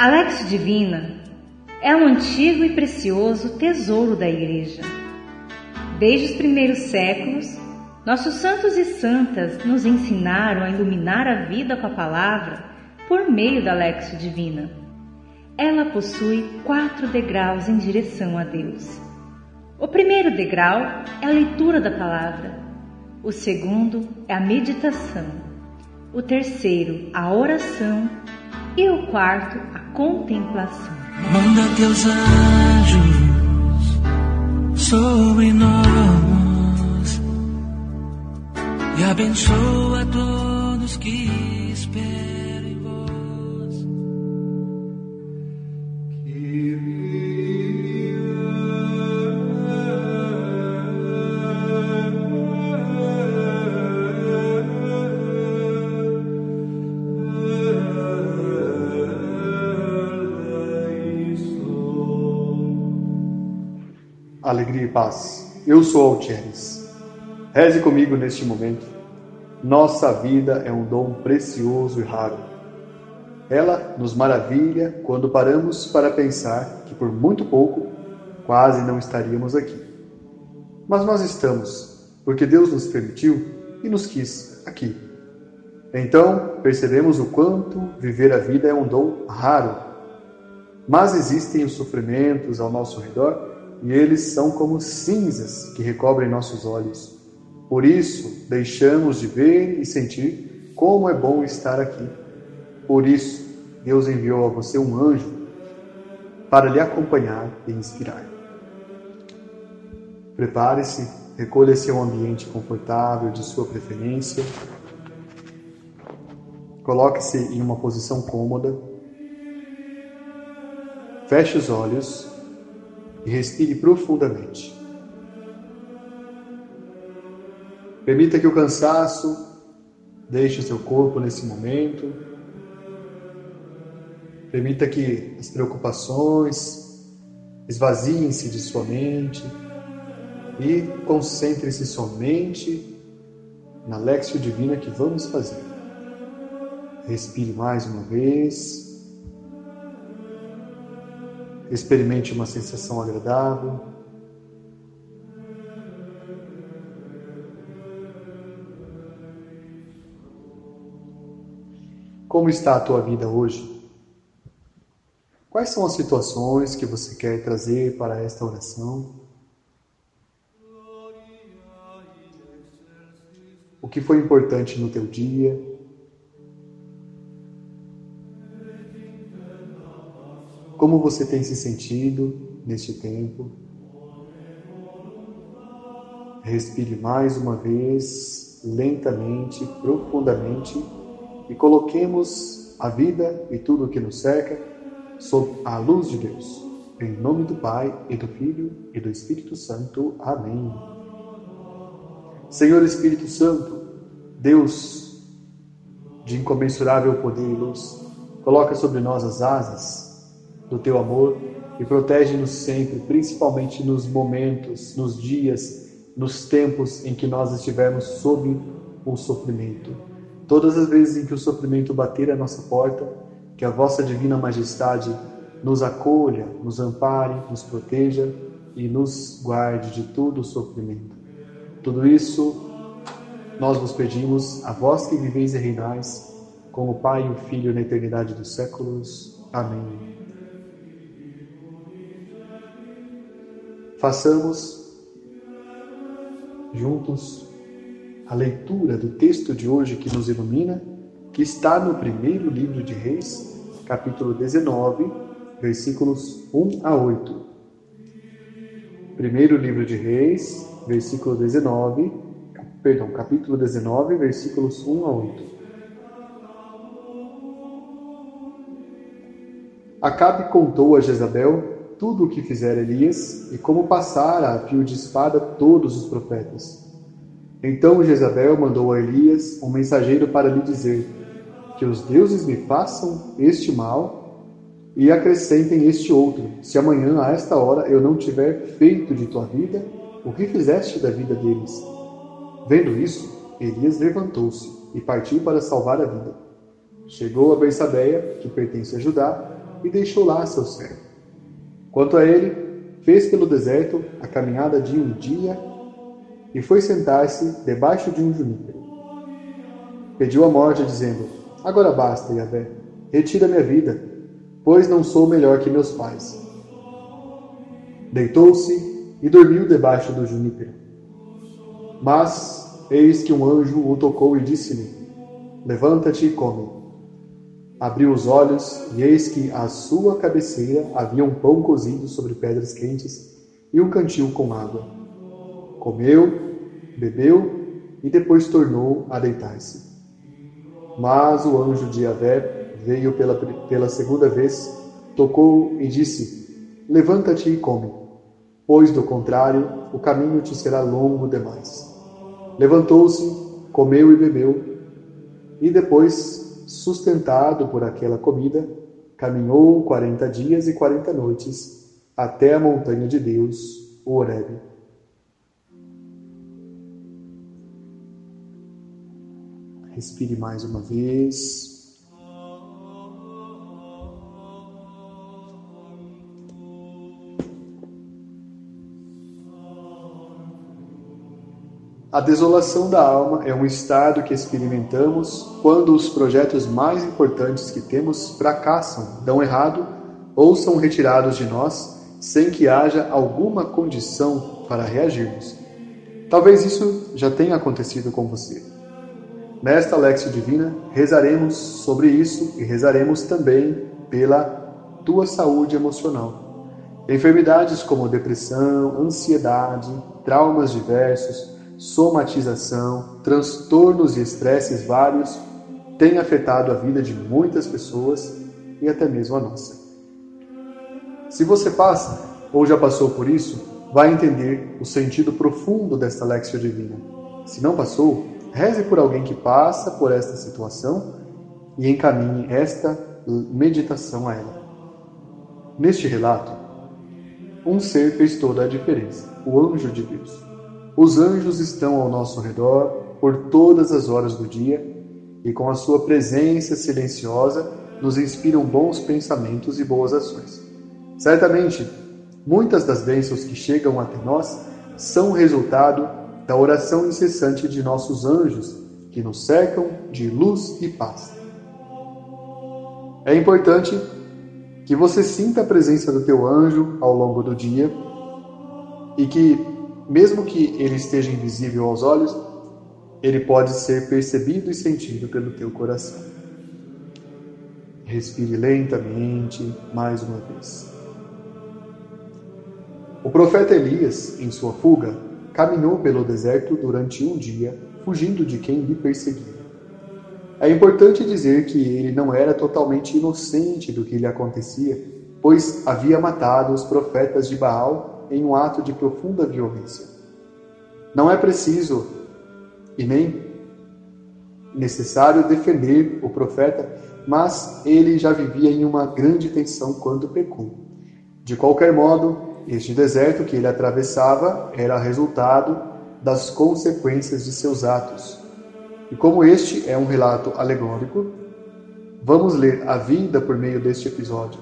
A Lex Divina é um antigo e precioso tesouro da Igreja. Desde os primeiros séculos, nossos santos e santas nos ensinaram a iluminar a vida com a palavra por meio da Lexo Divina. Ela possui quatro degraus em direção a Deus. O primeiro degrau é a leitura da palavra. O segundo é a meditação. O terceiro, a oração. E o quarto, a contemplação. Manda teus anjos sobre nós e abençoa todos que Alegria e paz. Eu sou Altieres. Reze comigo neste momento. Nossa vida é um dom precioso e raro. Ela nos maravilha quando paramos para pensar que por muito pouco quase não estaríamos aqui. Mas nós estamos, porque Deus nos permitiu e nos quis aqui. Então percebemos o quanto viver a vida é um dom raro. Mas existem os sofrimentos ao nosso redor e eles são como cinzas que recobrem nossos olhos. Por isso, deixamos de ver e sentir como é bom estar aqui. Por isso, Deus enviou a você um anjo para lhe acompanhar e inspirar. Prepare-se, recolha-se a um ambiente confortável de sua preferência. Coloque-se em uma posição cômoda. Feche os olhos e respire profundamente. Permita que o cansaço deixe seu corpo nesse momento. Permita que as preocupações esvaziem-se de sua mente e concentre-se somente na Lexio Divina que vamos fazer. Respire mais uma vez. Experimente uma sensação agradável. Como está a tua vida hoje? Quais são as situações que você quer trazer para esta oração? O que foi importante no teu dia? Como você tem se sentido neste tempo? Respire mais uma vez, lentamente, profundamente e coloquemos a vida e tudo o que nos cerca sob a luz de Deus. Em nome do Pai e do Filho e do Espírito Santo. Amém. Senhor Espírito Santo, Deus de incomensurável poder e luz, coloca sobre nós as asas do teu amor e protege-nos sempre, principalmente nos momentos, nos dias, nos tempos em que nós estivermos sob o sofrimento. Todas as vezes em que o sofrimento bater a nossa porta, que a vossa divina majestade nos acolha, nos ampare, nos proteja e nos guarde de todo o sofrimento. Tudo isso nós vos pedimos, a vós que viveis e reinais, com o Pai e o Filho na eternidade dos séculos. Amém. Façamos juntos a leitura do texto de hoje que nos ilumina, que está no primeiro livro de Reis, capítulo 19, versículos 1 a 8. Primeiro livro de Reis, versículo 19, perdão, capítulo 19, versículos 1 a 8. Acabe contou a Jezabel tudo o que fizera Elias e como passara a fio de espada todos os profetas. Então Jezabel mandou a Elias um mensageiro para lhe dizer: Que os deuses me façam este mal e acrescentem este outro, se amanhã a esta hora eu não tiver feito de tua vida o que fizeste da vida deles. Vendo isso, Elias levantou-se e partiu para salvar a vida. Chegou a Bersabeia, que pertence a Judá, e deixou lá seu servo. Quanto a ele, fez pelo deserto a caminhada de um dia e foi sentar-se debaixo de um junípero. Pediu a morte, dizendo: Agora basta, Yahvé, retira minha vida, pois não sou melhor que meus pais. Deitou-se e dormiu debaixo do junípero. Mas eis que um anjo o tocou e disse-lhe: Levanta-te e come. Abriu os olhos e eis que à sua cabeceira havia um pão cozido sobre pedras quentes e um cantil com água. Comeu, bebeu e depois tornou a deitar-se. Mas o anjo de Yahvé veio pela, pela segunda vez, tocou e disse: Levanta-te e come, pois do contrário o caminho te será longo demais. Levantou-se, comeu e bebeu, e depois, sustentado por aquela comida, caminhou quarenta dias e quarenta noites até a montanha de Deus, o Horebe. Respire mais uma vez. A desolação da alma é um estado que experimentamos quando os projetos mais importantes que temos fracassam, dão errado ou são retirados de nós sem que haja alguma condição para reagirmos. Talvez isso já tenha acontecido com você. Nesta Lexio Divina, rezaremos sobre isso e rezaremos também pela tua saúde emocional. Enfermidades como depressão, ansiedade, traumas diversos, somatização, transtornos e estresses vários têm afetado a vida de muitas pessoas e até mesmo a nossa. Se você passa ou já passou por isso, vai entender o sentido profundo desta Lexia Divina. Se não passou, reze por alguém que passa por esta situação e encaminhe esta meditação a ela. Neste relato, um ser fez toda a diferença, o anjo de Deus. Os anjos estão ao nosso redor por todas as horas do dia e, com a sua presença silenciosa, nos inspiram bons pensamentos e boas ações. Certamente, muitas das bênçãos que chegam até nós são resultado da oração incessante de nossos anjos, que nos cercam de luz e paz. É importante que você sinta a presença do teu anjo ao longo do dia e que mesmo que ele esteja invisível aos olhos, ele pode ser percebido e sentido pelo teu coração. Respire lentamente mais uma vez. O profeta Elias, em sua fuga, caminhou pelo deserto durante um dia, fugindo de quem lhe perseguia. É importante dizer que ele não era totalmente inocente do que lhe acontecia, pois havia matado os profetas de Baal em um ato de profunda violência. Não é preciso e nem necessário defender o profeta, mas ele já vivia em uma grande tensão quando pecou. De qualquer modo, este deserto que ele atravessava era resultado das consequências de seus atos. E como este é um relato alegórico, vamos ler a vida por meio deste episódio.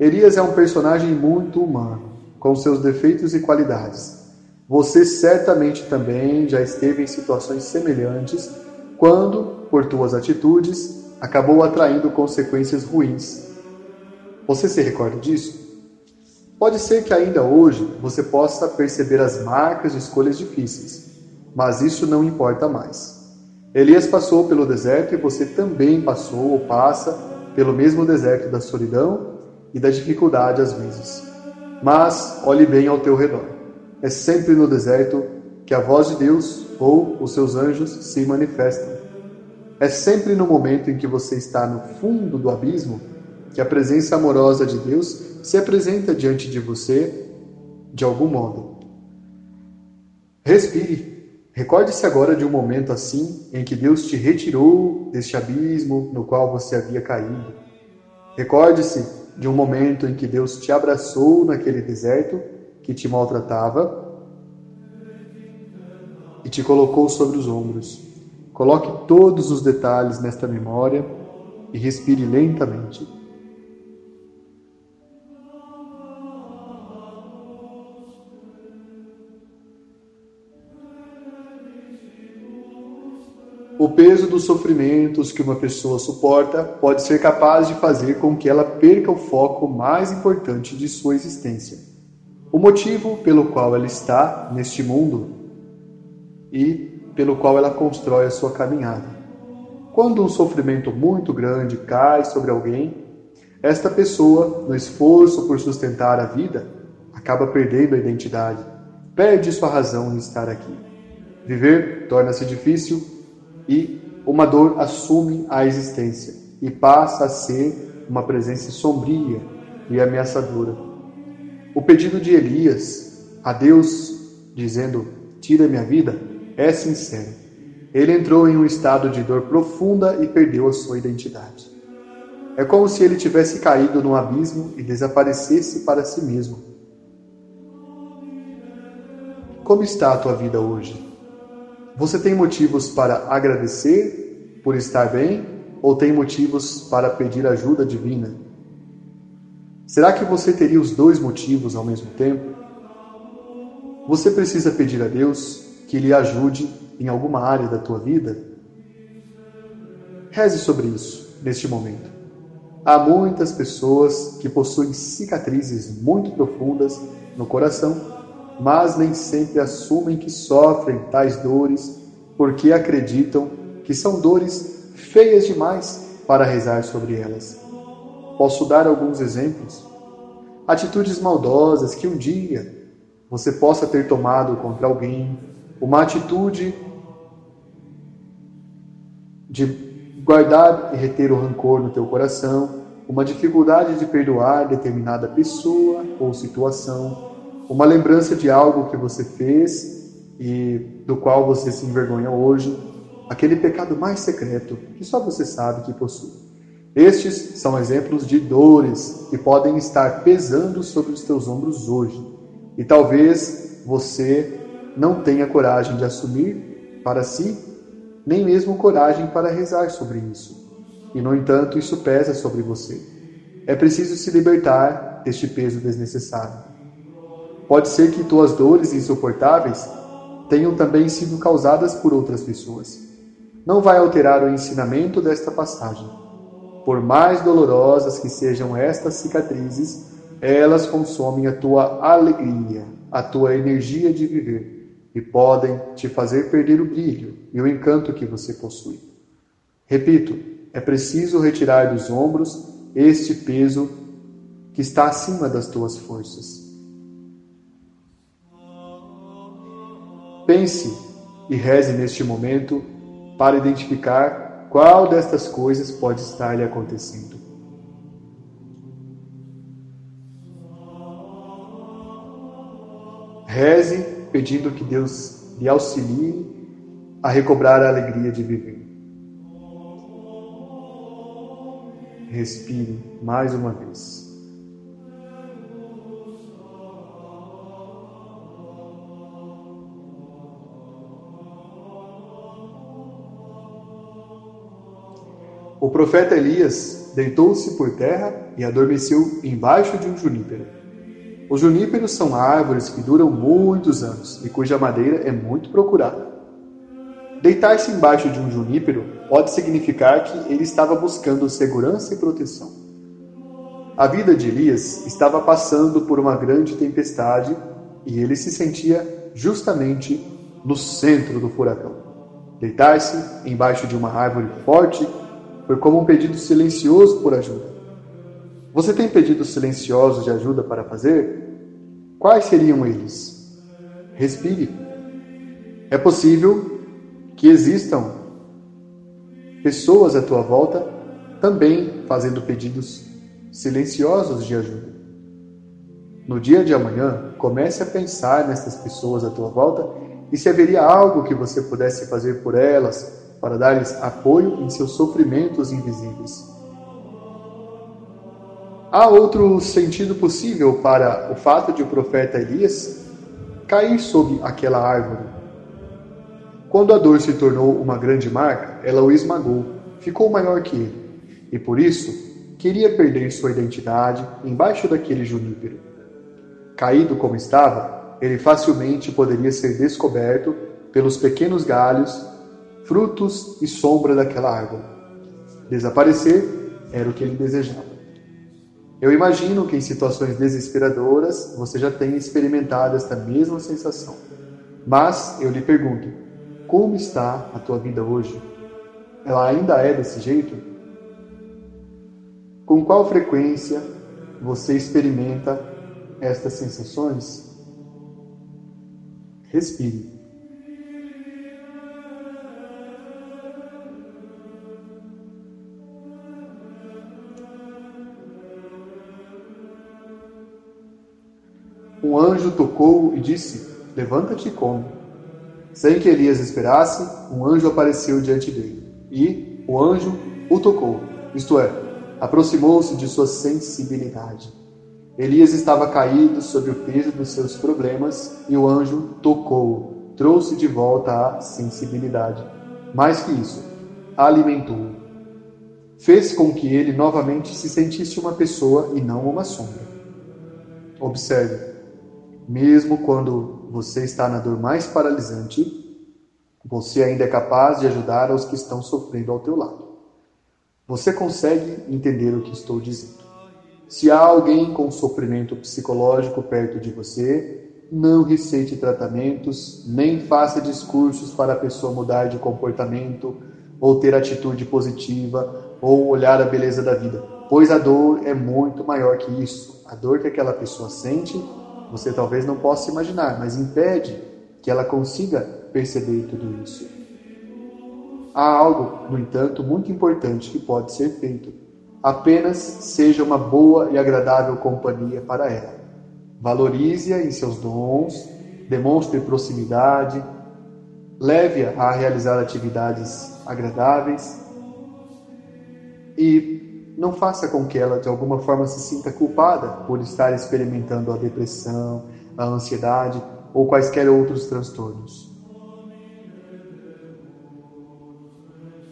Elias é um personagem muito humano com seus defeitos e qualidades. Você certamente também já esteve em situações semelhantes quando, por tuas atitudes, acabou atraindo consequências ruins. Você se recorda disso? Pode ser que ainda hoje você possa perceber as marcas de escolhas difíceis, mas isso não importa mais. Elias passou pelo deserto e você também passou ou passa pelo mesmo deserto da solidão e da dificuldade às vezes. Mas olhe bem ao teu redor. É sempre no deserto que a voz de Deus ou os seus anjos se manifestam. É sempre no momento em que você está no fundo do abismo que a presença amorosa de Deus se apresenta diante de você de algum modo. Respire. Recorde-se agora de um momento assim em que Deus te retirou deste abismo no qual você havia caído. Recorde-se de um momento em que Deus te abraçou naquele deserto que te maltratava e te colocou sobre os ombros. Coloque todos os detalhes nesta memória e respire lentamente. O peso dos sofrimentos que uma pessoa suporta pode ser capaz de fazer com que ela perca o foco mais importante de sua existência, o motivo pelo qual ela está neste mundo e pelo qual ela constrói a sua caminhada. Quando um sofrimento muito grande cai sobre alguém, esta pessoa, no esforço por sustentar a vida, acaba perdendo a identidade, perde sua razão em estar aqui. Viver torna-se difícil e uma dor assume a existência e passa a ser uma presença sombria e ameaçadora. O pedido de Elias a Deus, dizendo: Tira minha vida, é sincero. Ele entrou em um estado de dor profunda e perdeu a sua identidade. É como se ele tivesse caído num abismo e desaparecesse para si mesmo. Como está a tua vida hoje? Você tem motivos para agradecer por estar bem ou tem motivos para pedir ajuda divina? Será que você teria os dois motivos ao mesmo tempo? Você precisa pedir a Deus que lhe ajude em alguma área da tua vida? Reze sobre isso neste momento. Há muitas pessoas que possuem cicatrizes muito profundas no coração, mas nem sempre assumem que sofrem tais dores porque acreditam que são dores feias demais para rezar sobre elas. Posso dar alguns exemplos? Atitudes maldosas que um dia você possa ter tomado contra alguém, uma atitude de guardar e reter o rancor no teu coração, uma dificuldade de perdoar determinada pessoa ou situação, uma lembrança de algo que você fez e do qual você se envergonha hoje, aquele pecado mais secreto que só você sabe que possui. Estes são exemplos de dores que podem estar pesando sobre os teus ombros hoje. E talvez você não tenha coragem de assumir para si nem mesmo coragem para rezar sobre isso. E, no entanto, isso pesa sobre você. É preciso se libertar deste peso desnecessário. Pode ser que tuas dores insuportáveis tenham também sido causadas por outras pessoas. Não vai alterar o ensinamento desta passagem. Por mais dolorosas que sejam estas cicatrizes, elas consomem a tua alegria, a tua energia de viver e podem te fazer perder o brilho e o encanto que você possui. Repito, é preciso retirar dos ombros este peso que está acima das tuas forças. Pense e reze neste momento para identificar qual destas coisas pode estar lhe acontecendo. Reze pedindo que Deus lhe auxilie a recobrar a alegria de viver. Respire mais uma vez. O profeta Elias deitou-se por terra e adormeceu embaixo de um junípero. Os juníperos são árvores que duram muitos anos e cuja madeira é muito procurada. Deitar-se embaixo de um junípero pode significar que ele estava buscando segurança e proteção. A vida de Elias estava passando por uma grande tempestade e ele se sentia justamente no centro do furacão. Deitar-se embaixo de uma árvore forte foi como um pedido silencioso por ajuda. Você tem pedidos silenciosos de ajuda para fazer? Quais seriam eles? Respire. É possível que existam pessoas à tua volta também fazendo pedidos silenciosos de ajuda. No dia de amanhã, comece a pensar nessas pessoas à tua volta e se haveria algo que você pudesse fazer por elas para dar-lhes apoio em seus sofrimentos invisíveis. Há outro sentido possível para o fato de o profeta Elias cair sob aquela árvore. Quando a dor se tornou uma grande marca, ela o esmagou, ficou maior que ele, e por isso queria perder sua identidade embaixo daquele junípero. Caído como estava, ele facilmente poderia ser descoberto pelos pequenos galhos frutos e sombra daquela árvore. Desaparecer era o que ele desejava. Eu imagino que em situações desesperadoras você já tenha experimentado esta mesma sensação. Mas eu lhe pergunto: como está a tua vida hoje? Ela ainda é desse jeito? Com qual frequência você experimenta estas sensações? Respire. Um anjo tocou e disse: Levanta-te e come. Sem que Elias esperasse, um anjo apareceu diante dele. E o anjo o tocou, isto é, aproximou-se de sua sensibilidade. Elias estava caído sob o peso dos seus problemas e o anjo tocou-o, trouxe de volta a sensibilidade. Mais que isso, alimentou-o. Fez com que ele novamente se sentisse uma pessoa e não uma sombra. Observe, mesmo quando você está na dor mais paralisante, você ainda é capaz de ajudar os que estão sofrendo ao teu lado. Você consegue entender o que estou dizendo. Se há alguém com sofrimento psicológico perto de você, não receite tratamentos, nem faça discursos para a pessoa mudar de comportamento, ou ter atitude positiva, ou olhar a beleza da vida, pois a dor é muito maior que isso. A dor que aquela pessoa sente você talvez não possa imaginar, mas impede que ela consiga perceber tudo isso. Há algo, no entanto, muito importante que pode ser feito. Apenas seja uma boa e agradável companhia para ela. Valorize-a em seus dons, demonstre proximidade, leve-a a realizar atividades agradáveis e não faça com que ela de alguma forma se sinta culpada por estar experimentando a depressão, a ansiedade ou quaisquer outros transtornos.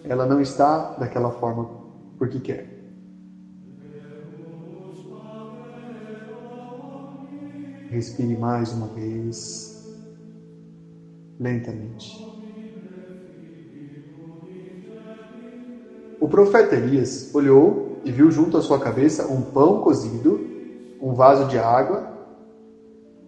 Ela não está daquela forma porque quer. Respire mais uma vez, lentamente. O profeta Elias olhou e viu junto à sua cabeça um pão cozido, um vaso de água.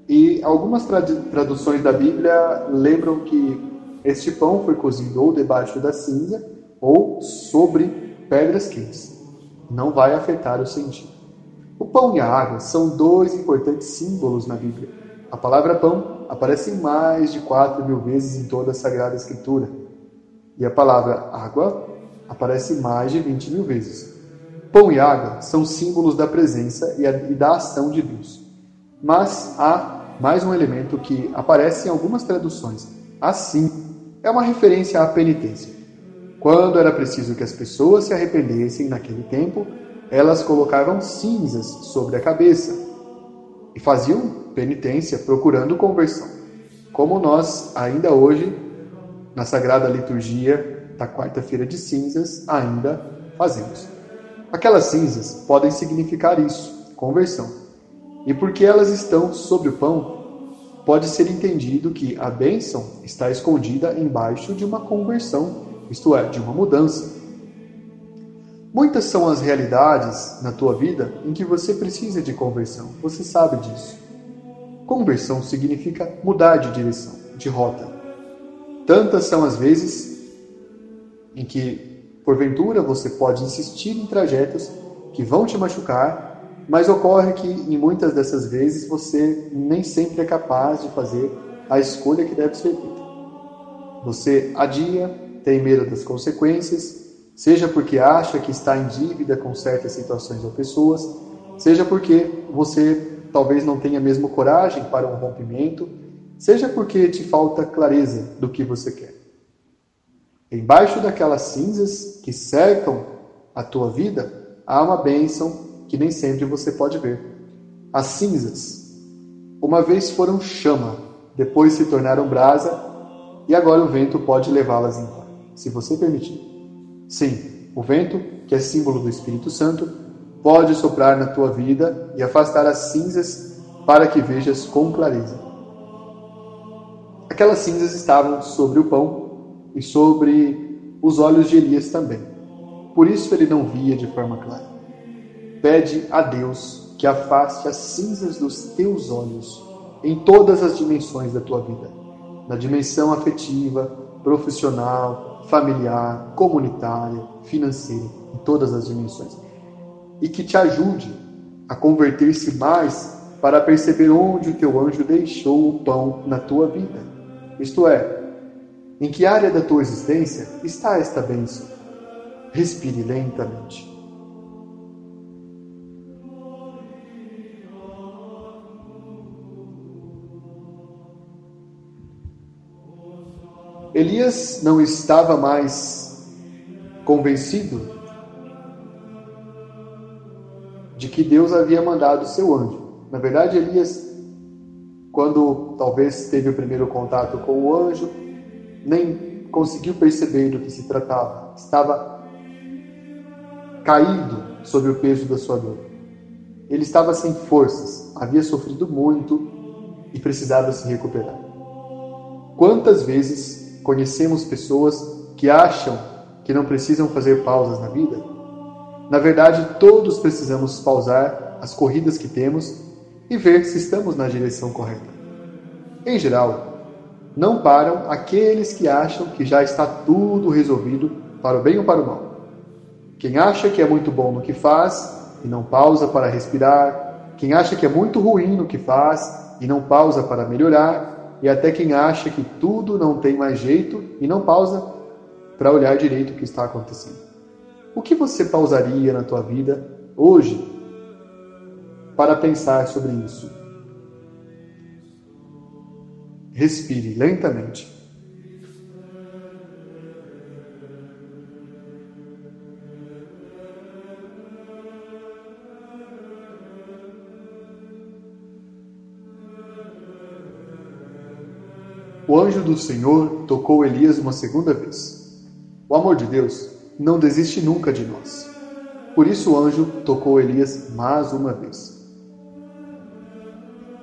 E algumas traduções da Bíblia lembram que este pão foi cozido ou debaixo da cinza ou sobre pedras quentes. Não vai afetar o sentido. O pão e a água são dois importantes símbolos na Bíblia. A palavra pão aparece mais de quatro mil vezes em toda a Sagrada Escritura. E a palavra água aparece mais de 20 mil vezes. Pão e água são símbolos da presença e da ação de Deus. Mas há mais um elemento que aparece em algumas traduções. Assim, é uma referência à penitência. Quando era preciso que as pessoas se arrependessem naquele tempo, elas colocavam cinzas sobre a cabeça e faziam penitência procurando conversão. Como nós ainda hoje, na sagrada liturgia da quarta-feira de cinzas, ainda fazemos. Aquelas cinzas podem significar isso, conversão. E porque elas estão sobre o pão, pode ser entendido que a bênção está escondida embaixo de uma conversão, isto é, de uma mudança. Muitas são as realidades na tua vida em que você precisa de conversão, você sabe disso. Conversão significa mudar de direção, de rota. Tantas são as vezes em que Porventura você pode insistir em trajetos que vão te machucar, mas ocorre que em muitas dessas vezes você nem sempre é capaz de fazer a escolha que deve ser feita. Você adia, tem medo das consequências, seja porque acha que está em dívida com certas situações ou pessoas, seja porque você talvez não tenha mesmo coragem para um rompimento, seja porque te falta clareza do que você quer. Embaixo daquelas cinzas que cercam a tua vida, há uma bênção que nem sempre você pode ver. As cinzas, uma vez foram chama, depois se tornaram brasa, e agora o vento pode levá-las embora, se você permitir. Sim, o vento, que é símbolo do Espírito Santo, pode soprar na tua vida e afastar as cinzas para que vejas com clareza. Aquelas cinzas estavam sobre o pão e sobre os olhos de Elias também. Por isso ele não via de forma clara. Pede a Deus que afaste as cinzas dos teus olhos em todas as dimensões da tua vida na dimensão afetiva, profissional, familiar, comunitária, financeira, em todas as dimensões. E que te ajude a converter-se mais para perceber onde o teu anjo deixou o pão na tua vida. Isto é, em que área da tua existência está esta bênção? Respire lentamente. Elias não estava mais convencido de que Deus havia mandado seu anjo. Na verdade, Elias, quando talvez teve o primeiro contato com o anjo, nem conseguiu perceber do que se tratava. Estava caído sob o peso da sua dor. Ele estava sem forças, havia sofrido muito e precisava se recuperar. Quantas vezes conhecemos pessoas que acham que não precisam fazer pausas na vida? Na verdade, todos precisamos pausar as corridas que temos e ver se estamos na direção correta. Em geral, não param aqueles que acham que já está tudo resolvido para o bem ou para o mal. Quem acha que é muito bom no que faz e não pausa para respirar, quem acha que é muito ruim no que faz e não pausa para melhorar, e até quem acha que tudo não tem mais jeito e não pausa para olhar direito o que está acontecendo. O que você pausaria na tua vida hoje para pensar sobre isso? Respire lentamente. O anjo do Senhor tocou Elias uma segunda vez. O amor de Deus não desiste nunca de nós. Por isso o anjo tocou Elias mais uma vez.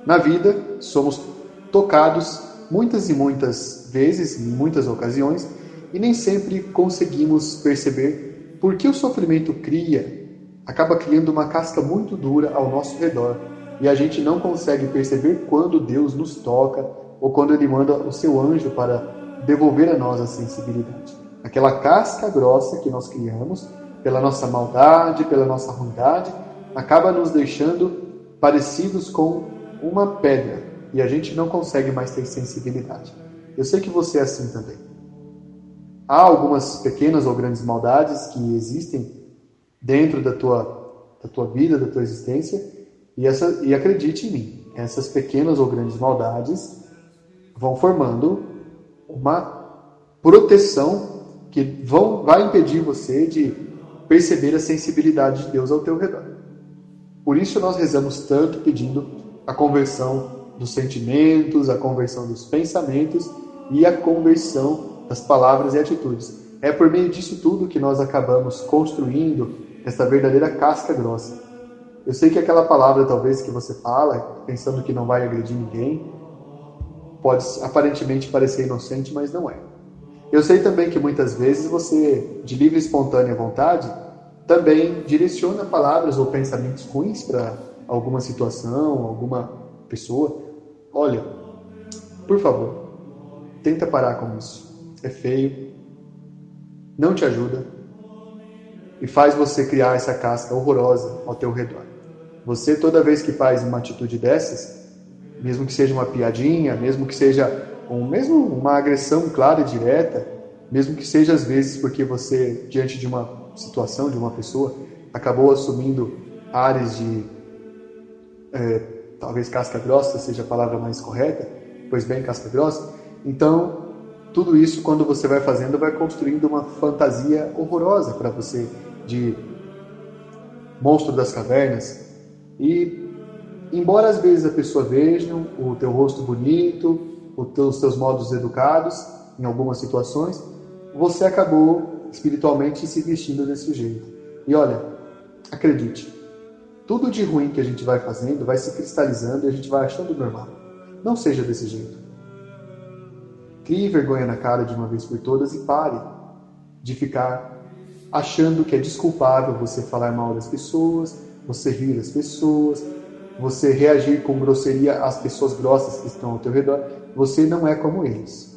Na vida, somos tocados muitas e muitas vezes, em muitas ocasiões, e nem sempre conseguimos perceber por que o sofrimento cria, acaba criando uma casca muito dura ao nosso redor, e a gente não consegue perceber quando Deus nos toca ou quando ele manda o seu anjo para devolver a nós a sensibilidade. Aquela casca grossa que nós criamos, pela nossa maldade, pela nossa ruindade, acaba nos deixando parecidos com uma pedra e a gente não consegue mais ter sensibilidade. Eu sei que você é assim também. Há algumas pequenas ou grandes maldades que existem dentro da tua, da tua vida, da tua existência, e, essa, e acredite em mim, essas pequenas ou grandes maldades vão formando uma proteção que vão, vai impedir você de perceber a sensibilidade de Deus ao teu redor. Por isso nós rezamos tanto pedindo a conversão dos sentimentos, a conversão dos pensamentos e a conversão das palavras e atitudes. É por meio disso tudo que nós acabamos construindo esta verdadeira casca grossa. Eu sei que aquela palavra talvez que você fala, pensando que não vai agredir ninguém, pode aparentemente parecer inocente, mas não é. Eu sei também que muitas vezes você, de livre e espontânea vontade, também direciona palavras ou pensamentos ruins para alguma situação, alguma pessoa. Olha, por favor, tenta parar com isso. É feio, não te ajuda e faz você criar essa casca horrorosa ao teu redor. Você, toda vez que faz uma atitude dessas, mesmo que seja uma piadinha, mesmo que seja um, mesmo uma agressão clara e direta, mesmo que seja às vezes porque você, diante de uma situação, de uma pessoa, acabou assumindo áreas de é, talvez casca grossa seja a palavra mais correta, pois bem, casca grossa. Então, tudo isso, quando você vai fazendo, vai construindo uma fantasia horrorosa para você de monstro das cavernas. E embora às vezes a pessoa veja o teu rosto bonito, os teus modos educados em algumas situações, você acabou espiritualmente se vestindo desse jeito. E olha, acredite, tudo de ruim que a gente vai fazendo vai se cristalizando e a gente vai achando normal. Não seja desse jeito. Crie vergonha na cara de uma vez por todas e pare de ficar achando que é desculpável você falar mal das pessoas, você rir das pessoas, você reagir com grosseria às pessoas grossas que estão ao teu redor. Você não é como eles.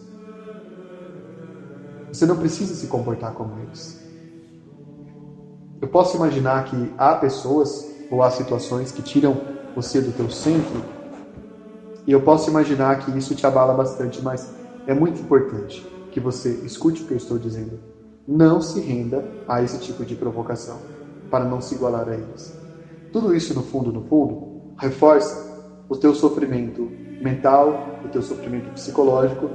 Você não precisa se comportar como eles. Eu posso imaginar que há pessoas ou há situações que tiram você do teu centro e eu posso imaginar que isso te abala bastante, mas é muito importante que você escute o que eu estou dizendo. Não se renda a esse tipo de provocação, para não se igualar a eles. Tudo isso, no fundo, no fundo, reforça o teu sofrimento mental, o teu sofrimento psicológico.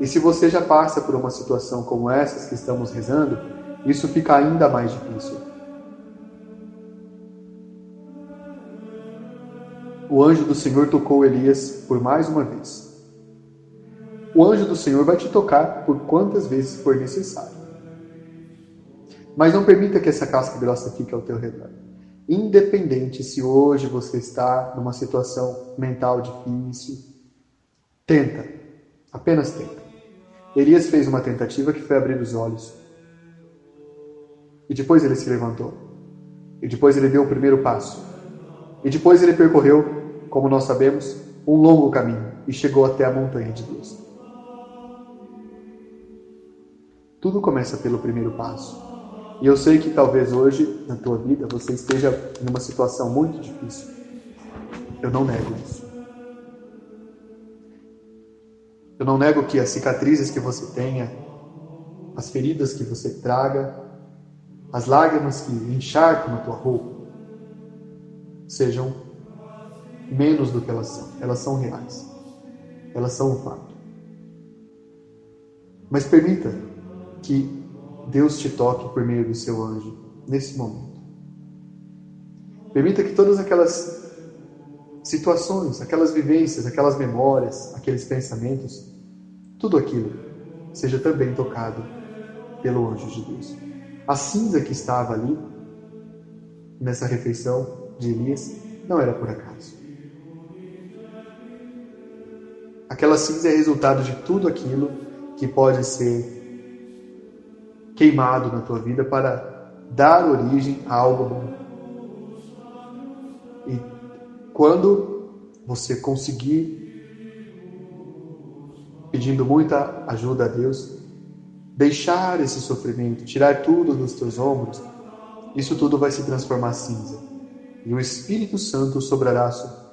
E se você já passa por uma situação como essas que estamos rezando, isso fica ainda mais difícil. O anjo do Senhor tocou Elias por mais uma vez. O anjo do Senhor vai te tocar por quantas vezes for necessário. Mas não permita que essa casca grossa fique ao teu redor. Independente se hoje você está numa situação mental difícil, tenta, apenas tenta. Elias fez uma tentativa que foi abrir os olhos. E depois ele se levantou. E depois ele deu o primeiro passo. E depois ele percorreu, como nós sabemos, um longo caminho e chegou até a montanha de Deus. Tudo começa pelo primeiro passo. E eu sei que talvez hoje, na tua vida, você esteja em uma situação muito difícil. Eu não nego isso. Eu não nego que as cicatrizes que você tenha, as feridas que você traga, as lágrimas que encharcam na tua roupa, sejam menos do que elas são. Elas são reais. Elas são um fato. Mas permita que Deus te toque por meio do seu anjo nesse momento. Permita que todas aquelas situações, aquelas vivências, aquelas memórias, aqueles pensamentos, tudo aquilo seja também tocado pelo anjo de Deus. A cinza que estava ali nessa refeição de Elias não era por acaso. Aquela cinza é resultado de tudo aquilo que pode ser queimado na tua vida para dar origem a algo bom. E quando você conseguir, pedindo muita ajuda a Deus, deixar esse sofrimento, tirar tudo dos teus ombros, isso tudo vai se transformar cinza. E o Espírito Santo sobrará,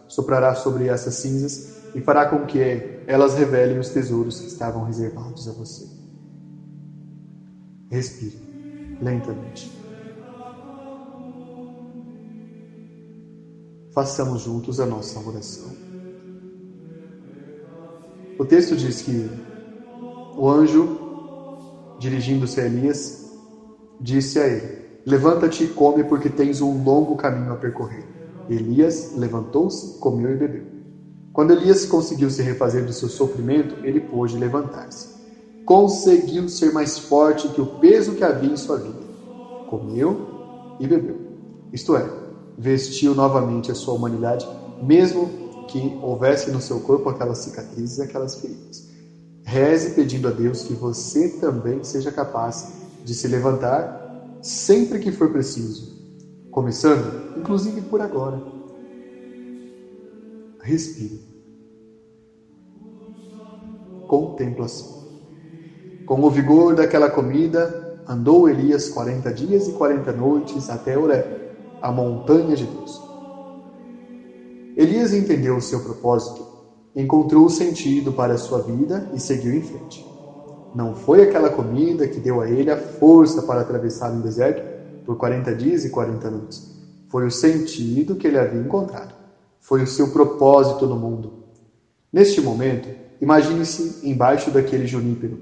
soprará sobre essas cinzas e fará com que elas revelem os tesouros que estavam reservados a você. Respire lentamente. Façamos juntos a nossa oração. O texto diz que o anjo, dirigindo-se a Elias, disse a ele: Levanta-te e come, porque tens um longo caminho a percorrer. Elias levantou-se, comeu e bebeu. Quando Elias conseguiu se refazer do seu sofrimento, ele pôde levantar-se conseguiu ser mais forte que o peso que havia em sua vida. Comeu e bebeu. Isto é, vestiu novamente a sua humanidade, mesmo que houvesse no seu corpo aquelas cicatrizes e aquelas feridas. Reze pedindo a Deus que você também seja capaz de se levantar sempre que for preciso, começando, inclusive por agora. Respire. Contemplação. Com o vigor daquela comida, andou Elias quarenta dias e quarenta noites até Oré, a montanha de Deus. Elias entendeu o seu propósito, encontrou o sentido para a sua vida e seguiu em frente. Não foi aquela comida que deu a ele a força para atravessar um deserto por quarenta dias e quarenta noites. Foi o sentido que ele havia encontrado. Foi o seu propósito no mundo. Neste momento, imagine-se embaixo daquele junípero,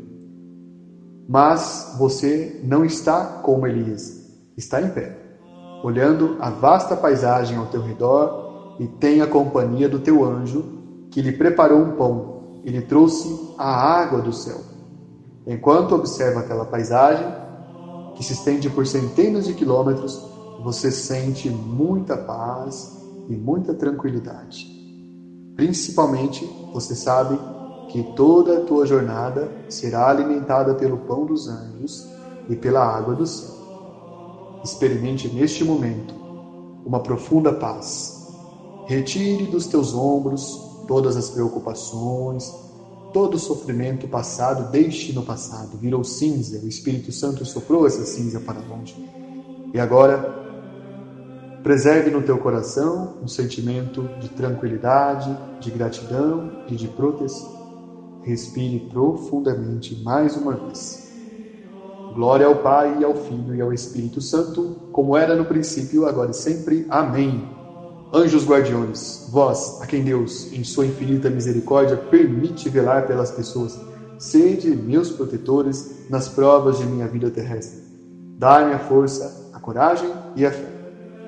mas você não está como Elias, está em pé, olhando a vasta paisagem ao teu redor e tem a companhia do teu anjo que lhe preparou um pão e lhe trouxe a água do céu. Enquanto observa aquela paisagem, que se estende por centenas de quilômetros, você sente muita paz e muita tranquilidade. Principalmente, você sabe que toda a tua jornada será alimentada pelo pão dos anjos e pela água do céu. Experimente neste momento uma profunda paz. Retire dos teus ombros todas as preocupações, todo sofrimento passado, deixe no passado, virou cinza, o Espírito Santo soprou essa cinza para longe. E agora, preserve no teu coração um sentimento de tranquilidade, de gratidão e de proteção. Respire profundamente mais uma vez. Glória ao Pai, e ao Filho e ao Espírito Santo, como era no princípio, agora e sempre. Amém. Anjos guardiões, vós, a quem Deus, em sua infinita misericórdia, permite velar pelas pessoas, sede meus protetores nas provas de minha vida terrestre. Dai-me a força, a coragem e a fé.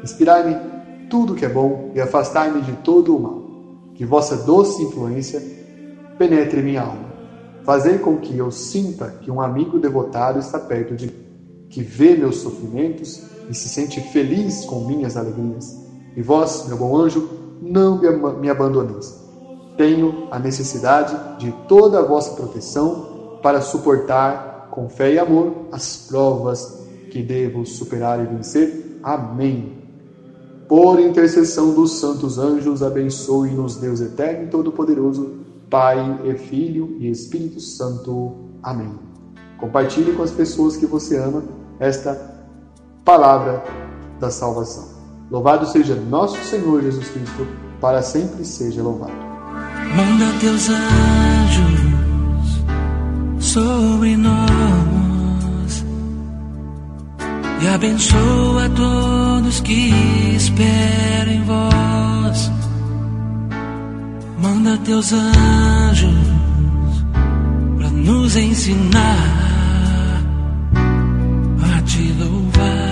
Inspirai-me tudo que é bom e afastai-me de todo o mal. Que vossa doce influência penetre minha alma. Fazei com que eu sinta que um amigo devotado está perto de mim, que vê meus sofrimentos e se sente feliz com minhas alegrias. E vós, meu bom anjo, não me abandoneis. Tenho a necessidade de toda a vossa proteção para suportar com fé e amor as provas que devo superar e vencer. Amém. Por intercessão dos santos anjos, abençoe-nos Deus eterno e todo-poderoso. Pai e Filho e Espírito Santo. Amém. Compartilhe com as pessoas que você ama esta palavra da salvação. Louvado seja nosso Senhor Jesus Cristo, para sempre seja louvado. Manda teus anjos sobre nós e abençoa todos que esperam em vós Manda teus anjos para nos ensinar a te louvar.